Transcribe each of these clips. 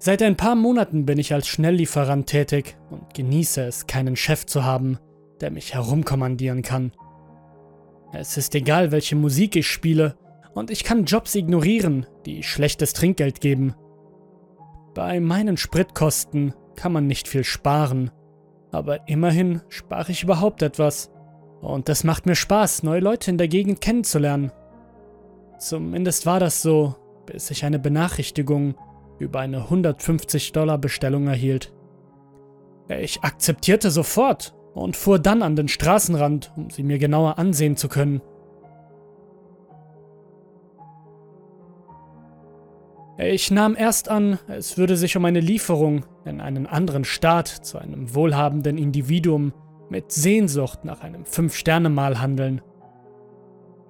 Seit ein paar Monaten bin ich als Schnelllieferant tätig und genieße es, keinen Chef zu haben, der mich herumkommandieren kann. Es ist egal, welche Musik ich spiele, und ich kann Jobs ignorieren, die schlechtes Trinkgeld geben. Bei meinen Spritkosten kann man nicht viel sparen, aber immerhin spare ich überhaupt etwas. Und es macht mir Spaß, neue Leute in der Gegend kennenzulernen. Zumindest war das so, bis ich eine Benachrichtigung über eine 150 Dollar Bestellung erhielt. Ich akzeptierte sofort und fuhr dann an den Straßenrand, um sie mir genauer ansehen zu können. Ich nahm erst an, es würde sich um eine Lieferung in einen anderen Staat zu einem wohlhabenden Individuum mit Sehnsucht nach einem Fünf-Sterne-Mahl handeln.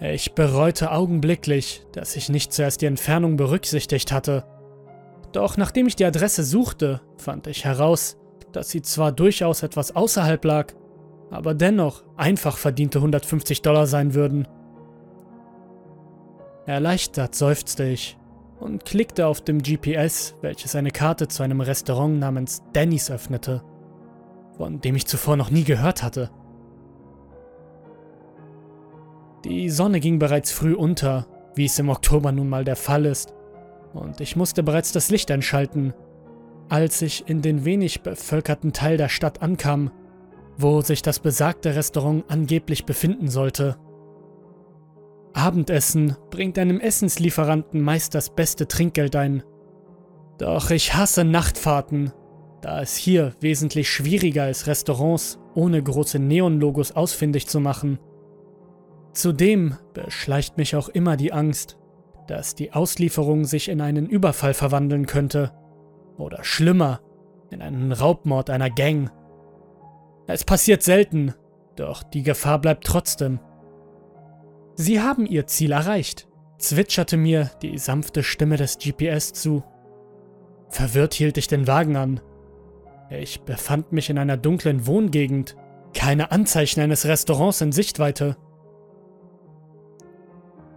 Ich bereute augenblicklich, dass ich nicht zuerst die Entfernung berücksichtigt hatte. Doch nachdem ich die Adresse suchte, fand ich heraus, dass sie zwar durchaus etwas außerhalb lag, aber dennoch einfach verdiente 150 Dollar sein würden. Erleichtert seufzte ich und klickte auf dem GPS, welches eine Karte zu einem Restaurant namens Denny's öffnete, von dem ich zuvor noch nie gehört hatte. Die Sonne ging bereits früh unter, wie es im Oktober nun mal der Fall ist, und ich musste bereits das Licht einschalten, als ich in den wenig bevölkerten Teil der Stadt ankam, wo sich das besagte Restaurant angeblich befinden sollte. Abendessen bringt einem Essenslieferanten meist das beste Trinkgeld ein. Doch ich hasse Nachtfahrten, da es hier wesentlich schwieriger ist, Restaurants ohne große Neonlogos ausfindig zu machen. Zudem beschleicht mich auch immer die Angst, dass die Auslieferung sich in einen Überfall verwandeln könnte. Oder schlimmer, in einen Raubmord einer Gang. Es passiert selten, doch die Gefahr bleibt trotzdem. Sie haben Ihr Ziel erreicht, zwitscherte mir die sanfte Stimme des GPS zu. Verwirrt hielt ich den Wagen an. Ich befand mich in einer dunklen Wohngegend, keine Anzeichen eines Restaurants in Sichtweite.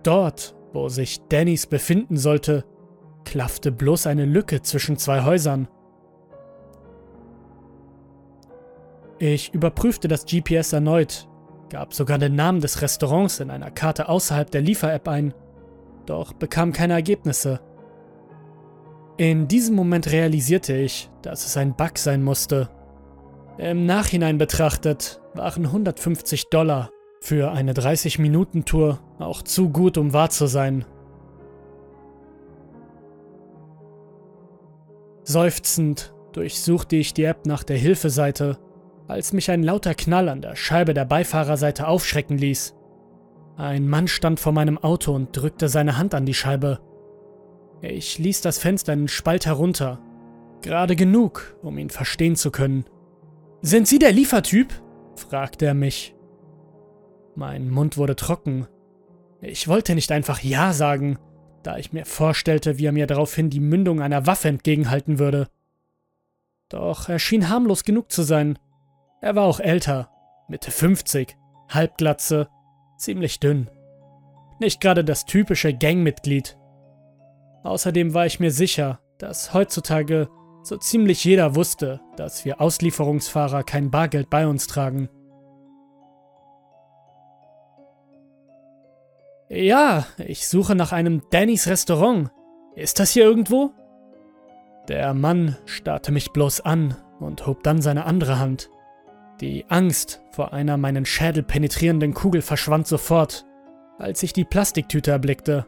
Dort, wo sich Dannys befinden sollte, klaffte bloß eine Lücke zwischen zwei Häusern. Ich überprüfte das GPS erneut gab sogar den Namen des Restaurants in einer Karte außerhalb der Liefer-App ein, doch bekam keine Ergebnisse. In diesem Moment realisierte ich, dass es ein Bug sein musste. Im Nachhinein betrachtet waren 150 Dollar für eine 30-Minuten-Tour auch zu gut, um wahr zu sein. Seufzend durchsuchte ich die App nach der Hilfeseite als mich ein lauter Knall an der Scheibe der Beifahrerseite aufschrecken ließ. Ein Mann stand vor meinem Auto und drückte seine Hand an die Scheibe. Ich ließ das Fenster einen Spalt herunter, gerade genug, um ihn verstehen zu können. Sind Sie der Liefertyp? fragte er mich. Mein Mund wurde trocken. Ich wollte nicht einfach Ja sagen, da ich mir vorstellte, wie er mir daraufhin die Mündung einer Waffe entgegenhalten würde. Doch er schien harmlos genug zu sein, er war auch älter, Mitte 50, Halbglatze, ziemlich dünn. Nicht gerade das typische Gangmitglied. Außerdem war ich mir sicher, dass heutzutage so ziemlich jeder wusste, dass wir Auslieferungsfahrer kein Bargeld bei uns tragen. Ja, ich suche nach einem Dannys Restaurant. Ist das hier irgendwo? Der Mann starrte mich bloß an und hob dann seine andere Hand. Die Angst vor einer meinen Schädel penetrierenden Kugel verschwand sofort, als ich die Plastiktüte erblickte.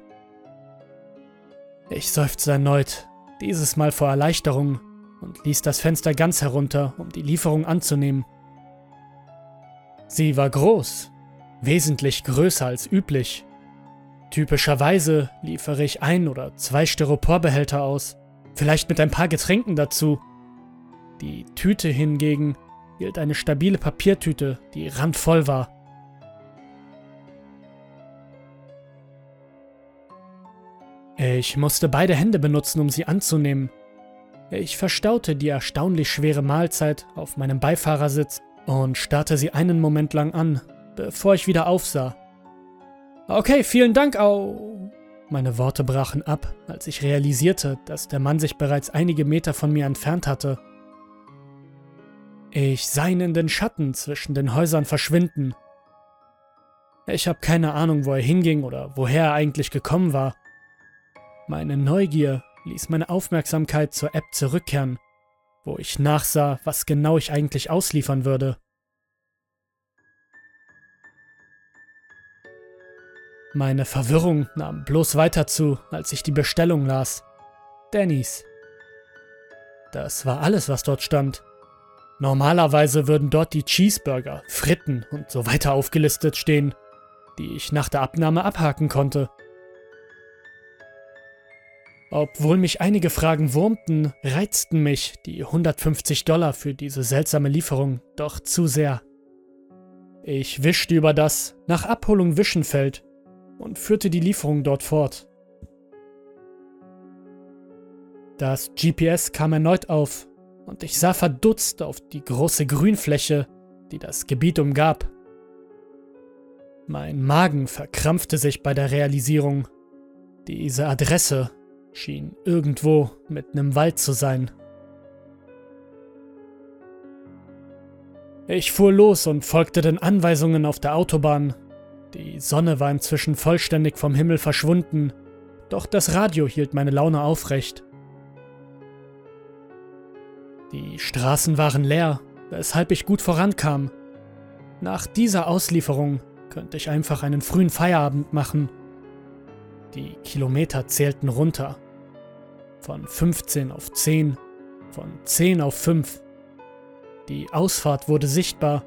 Ich seufzte erneut, dieses Mal vor Erleichterung, und ließ das Fenster ganz herunter, um die Lieferung anzunehmen. Sie war groß, wesentlich größer als üblich. Typischerweise liefere ich ein oder zwei Styroporbehälter aus, vielleicht mit ein paar Getränken dazu. Die Tüte hingegen hielt eine stabile Papiertüte, die randvoll war. Ich musste beide Hände benutzen, um sie anzunehmen. Ich verstaute die erstaunlich schwere Mahlzeit auf meinem Beifahrersitz und starrte sie einen Moment lang an, bevor ich wieder aufsah. Okay, vielen Dank, au. meine Worte brachen ab, als ich realisierte, dass der Mann sich bereits einige Meter von mir entfernt hatte. Ich sah ihn in den Schatten zwischen den Häusern verschwinden. Ich habe keine Ahnung, wo er hinging oder woher er eigentlich gekommen war. Meine Neugier ließ meine Aufmerksamkeit zur App zurückkehren, wo ich nachsah, was genau ich eigentlich ausliefern würde. Meine Verwirrung nahm bloß weiter zu, als ich die Bestellung las. Denny's. Das war alles, was dort stand. Normalerweise würden dort die Cheeseburger, Fritten und so weiter aufgelistet stehen, die ich nach der Abnahme abhaken konnte. Obwohl mich einige Fragen wurmten, reizten mich die 150 Dollar für diese seltsame Lieferung doch zu sehr. Ich wischte über das nach Abholung Wischenfeld und führte die Lieferung dort fort. Das GPS kam erneut auf und ich sah verdutzt auf die große Grünfläche, die das Gebiet umgab. Mein Magen verkrampfte sich bei der Realisierung. Diese Adresse schien irgendwo mitten im Wald zu sein. Ich fuhr los und folgte den Anweisungen auf der Autobahn, die Sonne war inzwischen vollständig vom Himmel verschwunden, doch das Radio hielt meine Laune aufrecht. Die Straßen waren leer, weshalb ich gut vorankam. Nach dieser Auslieferung könnte ich einfach einen frühen Feierabend machen. Die Kilometer zählten runter. Von 15 auf 10, von 10 auf 5. Die Ausfahrt wurde sichtbar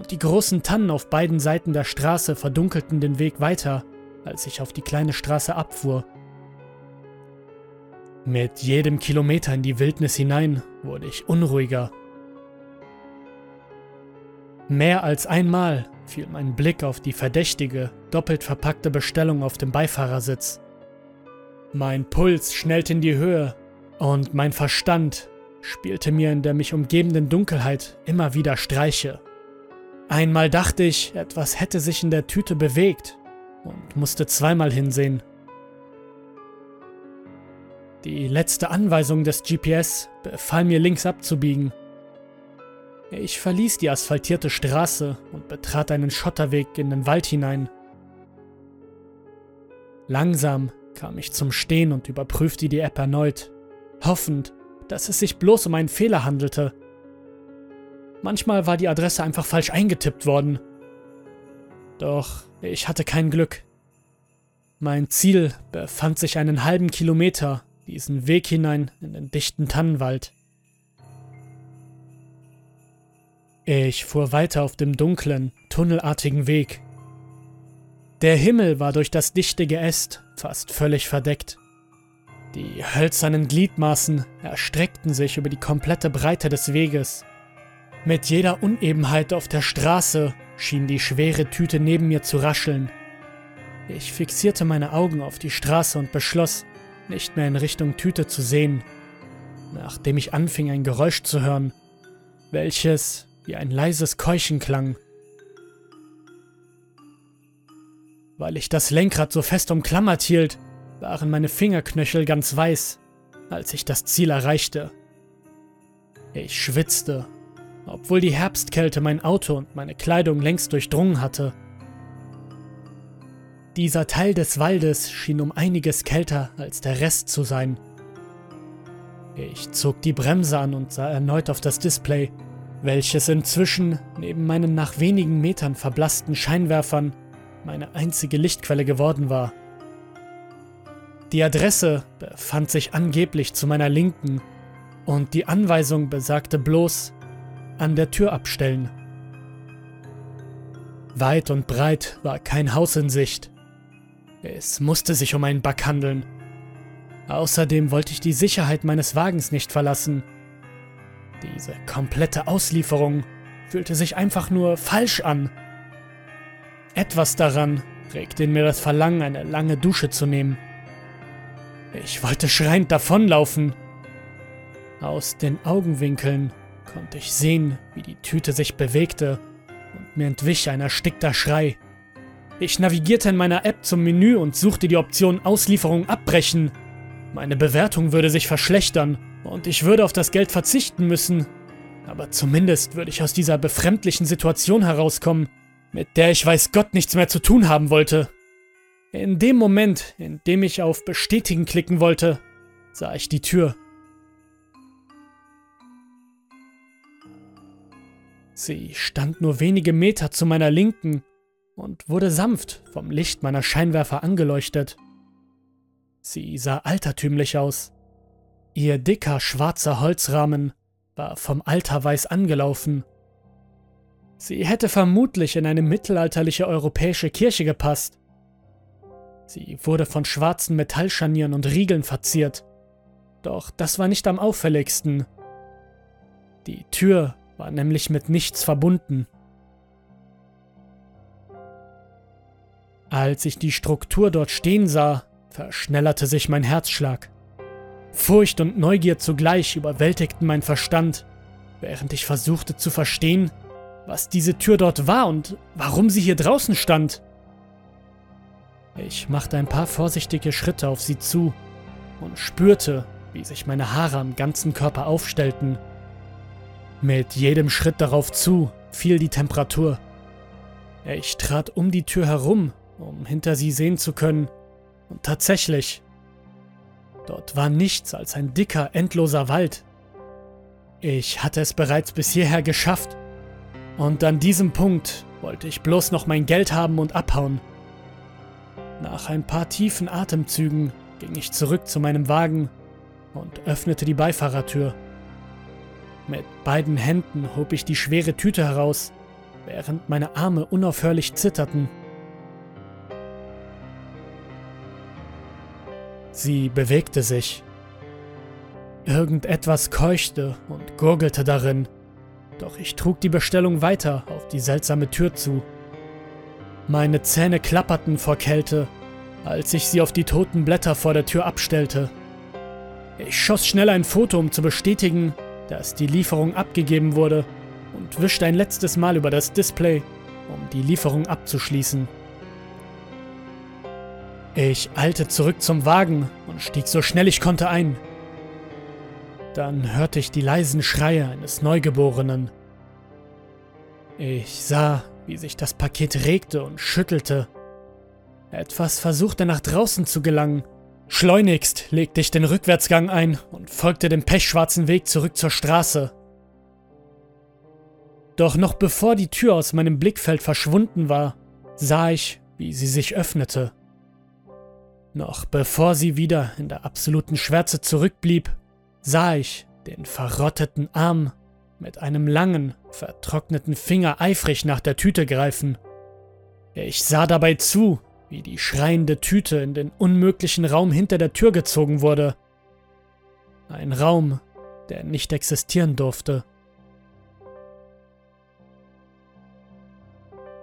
und die großen Tannen auf beiden Seiten der Straße verdunkelten den Weg weiter, als ich auf die kleine Straße abfuhr. Mit jedem Kilometer in die Wildnis hinein wurde ich unruhiger. Mehr als einmal fiel mein Blick auf die verdächtige, doppelt verpackte Bestellung auf dem Beifahrersitz. Mein Puls schnellte in die Höhe und mein Verstand spielte mir in der mich umgebenden Dunkelheit immer wieder Streiche. Einmal dachte ich, etwas hätte sich in der Tüte bewegt und musste zweimal hinsehen. Die letzte Anweisung des GPS befahl mir links abzubiegen. Ich verließ die asphaltierte Straße und betrat einen Schotterweg in den Wald hinein. Langsam kam ich zum Stehen und überprüfte die App erneut, hoffend, dass es sich bloß um einen Fehler handelte Manchmal war die Adresse einfach falsch eingetippt worden. Doch ich hatte kein Glück. Mein Ziel befand sich einen halben Kilometer diesen Weg hinein in den dichten Tannenwald. Ich fuhr weiter auf dem dunklen, tunnelartigen Weg. Der Himmel war durch das dichte Geäst fast völlig verdeckt. Die hölzernen Gliedmaßen erstreckten sich über die komplette Breite des Weges. Mit jeder Unebenheit auf der Straße schien die schwere Tüte neben mir zu rascheln. Ich fixierte meine Augen auf die Straße und beschloss, nicht mehr in Richtung Tüte zu sehen, nachdem ich anfing ein Geräusch zu hören, welches wie ein leises Keuchen klang. Weil ich das Lenkrad so fest umklammert hielt, waren meine Fingerknöchel ganz weiß, als ich das Ziel erreichte. Ich schwitzte obwohl die Herbstkälte mein Auto und meine Kleidung längst durchdrungen hatte. Dieser Teil des Waldes schien um einiges kälter als der Rest zu sein. Ich zog die Bremse an und sah erneut auf das Display, welches inzwischen neben meinen nach wenigen Metern verblassten Scheinwerfern meine einzige Lichtquelle geworden war. Die Adresse befand sich angeblich zu meiner Linken und die Anweisung besagte bloß, an der Tür abstellen. Weit und breit war kein Haus in Sicht. Es musste sich um einen Bug handeln. Außerdem wollte ich die Sicherheit meines Wagens nicht verlassen. Diese komplette Auslieferung fühlte sich einfach nur falsch an. Etwas daran regte in mir das Verlangen, eine lange Dusche zu nehmen. Ich wollte schreiend davonlaufen. Aus den Augenwinkeln konnte ich sehen, wie die Tüte sich bewegte und mir entwich ein erstickter Schrei. Ich navigierte in meiner App zum Menü und suchte die Option Auslieferung abbrechen. Meine Bewertung würde sich verschlechtern und ich würde auf das Geld verzichten müssen. Aber zumindest würde ich aus dieser befremdlichen Situation herauskommen, mit der ich weiß Gott nichts mehr zu tun haben wollte. In dem Moment, in dem ich auf Bestätigen klicken wollte, sah ich die Tür. Sie stand nur wenige Meter zu meiner Linken und wurde sanft vom Licht meiner Scheinwerfer angeleuchtet. Sie sah altertümlich aus. Ihr dicker schwarzer Holzrahmen war vom Alter weiß angelaufen. Sie hätte vermutlich in eine mittelalterliche europäische Kirche gepasst. Sie wurde von schwarzen Metallscharnieren und Riegeln verziert. Doch das war nicht am auffälligsten. Die Tür war nämlich mit nichts verbunden. Als ich die Struktur dort stehen sah, verschnellerte sich mein Herzschlag. Furcht und Neugier zugleich überwältigten mein Verstand, während ich versuchte zu verstehen, was diese Tür dort war und warum sie hier draußen stand. Ich machte ein paar vorsichtige Schritte auf sie zu und spürte, wie sich meine Haare am ganzen Körper aufstellten. Mit jedem Schritt darauf zu fiel die Temperatur. Ich trat um die Tür herum um hinter sie sehen zu können. Und tatsächlich, dort war nichts als ein dicker, endloser Wald. Ich hatte es bereits bis hierher geschafft. Und an diesem Punkt wollte ich bloß noch mein Geld haben und abhauen. Nach ein paar tiefen Atemzügen ging ich zurück zu meinem Wagen und öffnete die Beifahrertür. Mit beiden Händen hob ich die schwere Tüte heraus, während meine Arme unaufhörlich zitterten. Sie bewegte sich. Irgendetwas keuchte und gurgelte darin, doch ich trug die Bestellung weiter auf die seltsame Tür zu. Meine Zähne klapperten vor Kälte, als ich sie auf die toten Blätter vor der Tür abstellte. Ich schoss schnell ein Foto, um zu bestätigen, dass die Lieferung abgegeben wurde, und wischte ein letztes Mal über das Display, um die Lieferung abzuschließen. Ich eilte zurück zum Wagen und stieg so schnell ich konnte ein. Dann hörte ich die leisen Schreie eines Neugeborenen. Ich sah, wie sich das Paket regte und schüttelte. Etwas versuchte nach draußen zu gelangen. Schleunigst legte ich den Rückwärtsgang ein und folgte dem pechschwarzen Weg zurück zur Straße. Doch noch bevor die Tür aus meinem Blickfeld verschwunden war, sah ich, wie sie sich öffnete. Noch bevor sie wieder in der absoluten Schwärze zurückblieb, sah ich den verrotteten Arm mit einem langen, vertrockneten Finger eifrig nach der Tüte greifen. Ich sah dabei zu, wie die schreiende Tüte in den unmöglichen Raum hinter der Tür gezogen wurde. Ein Raum, der nicht existieren durfte.